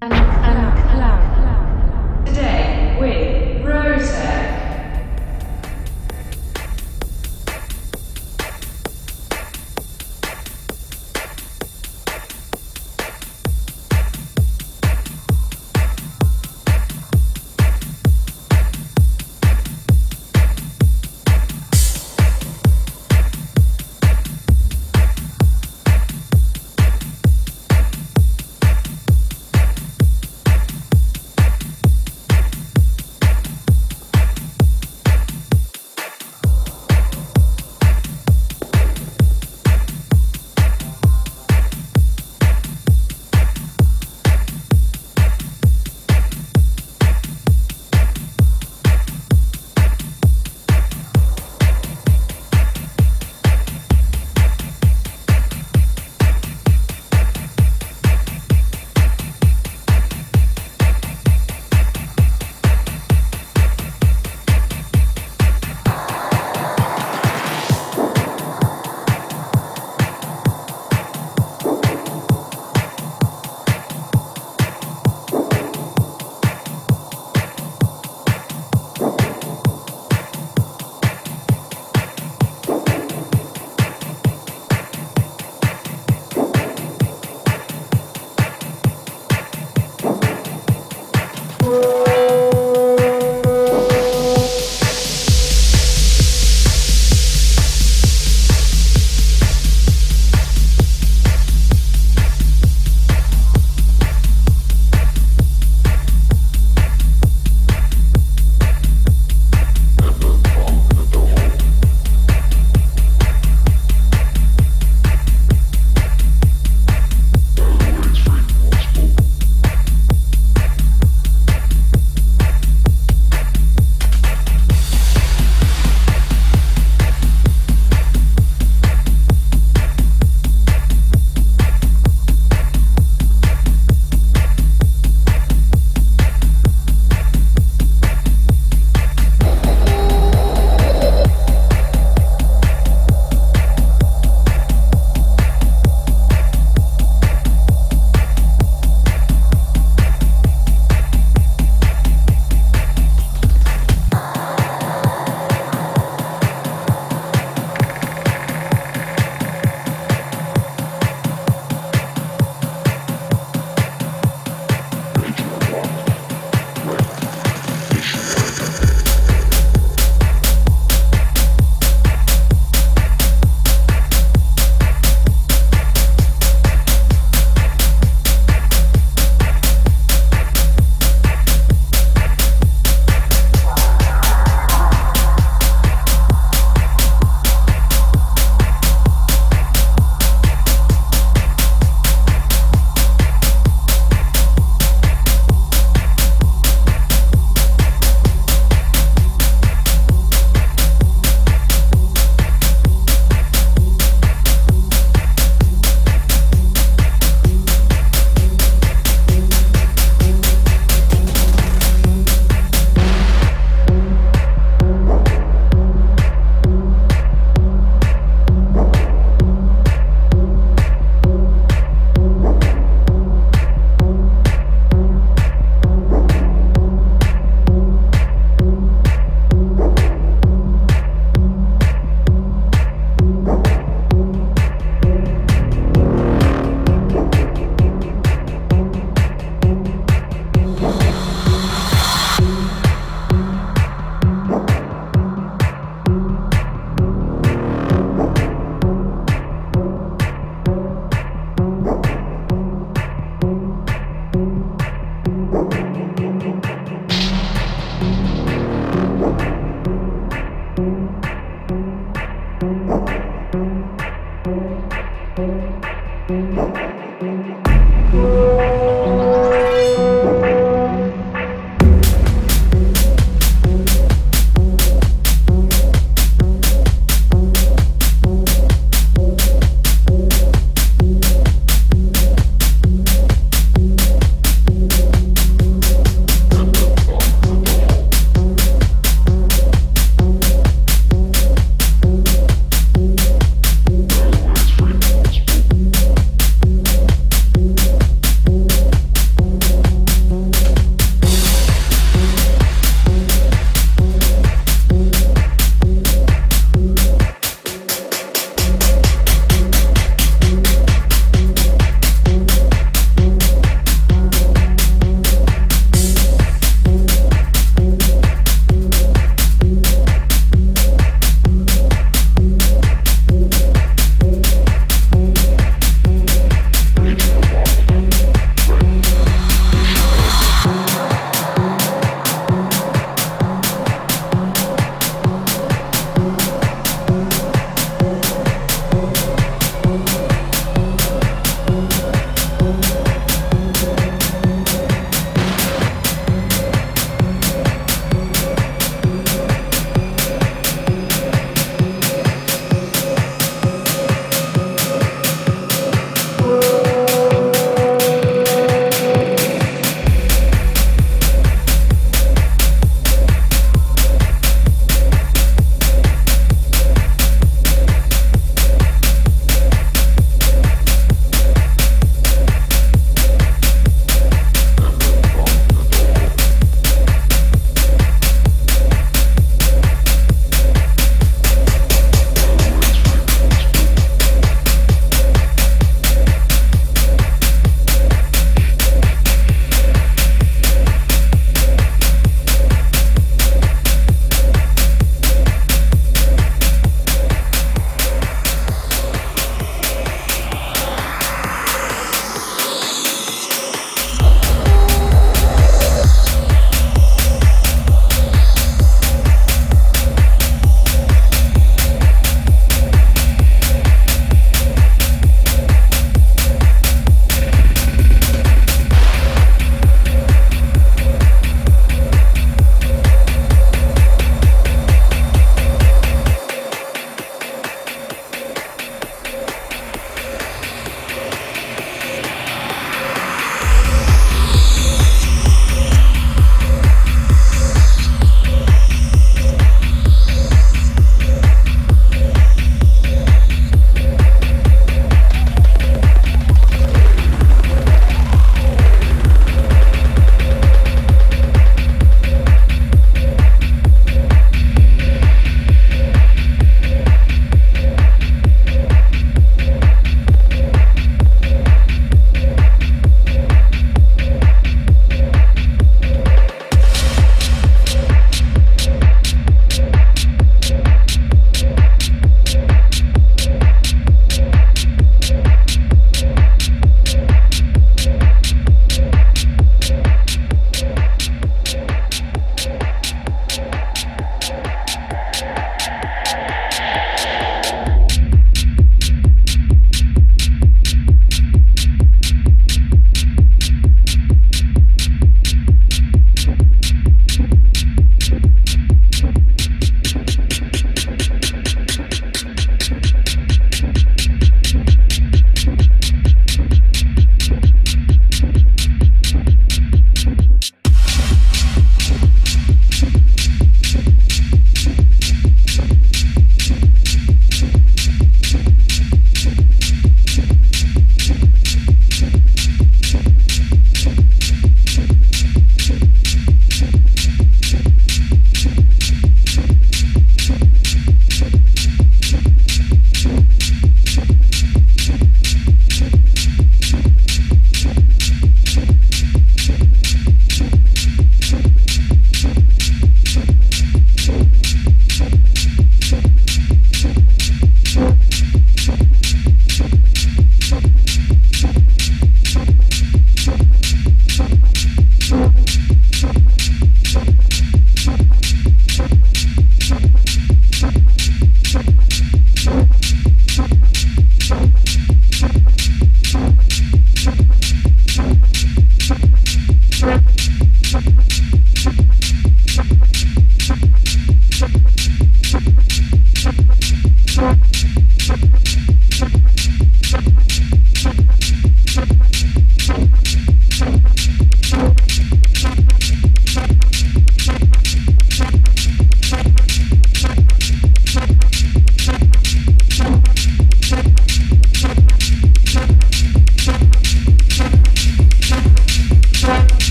And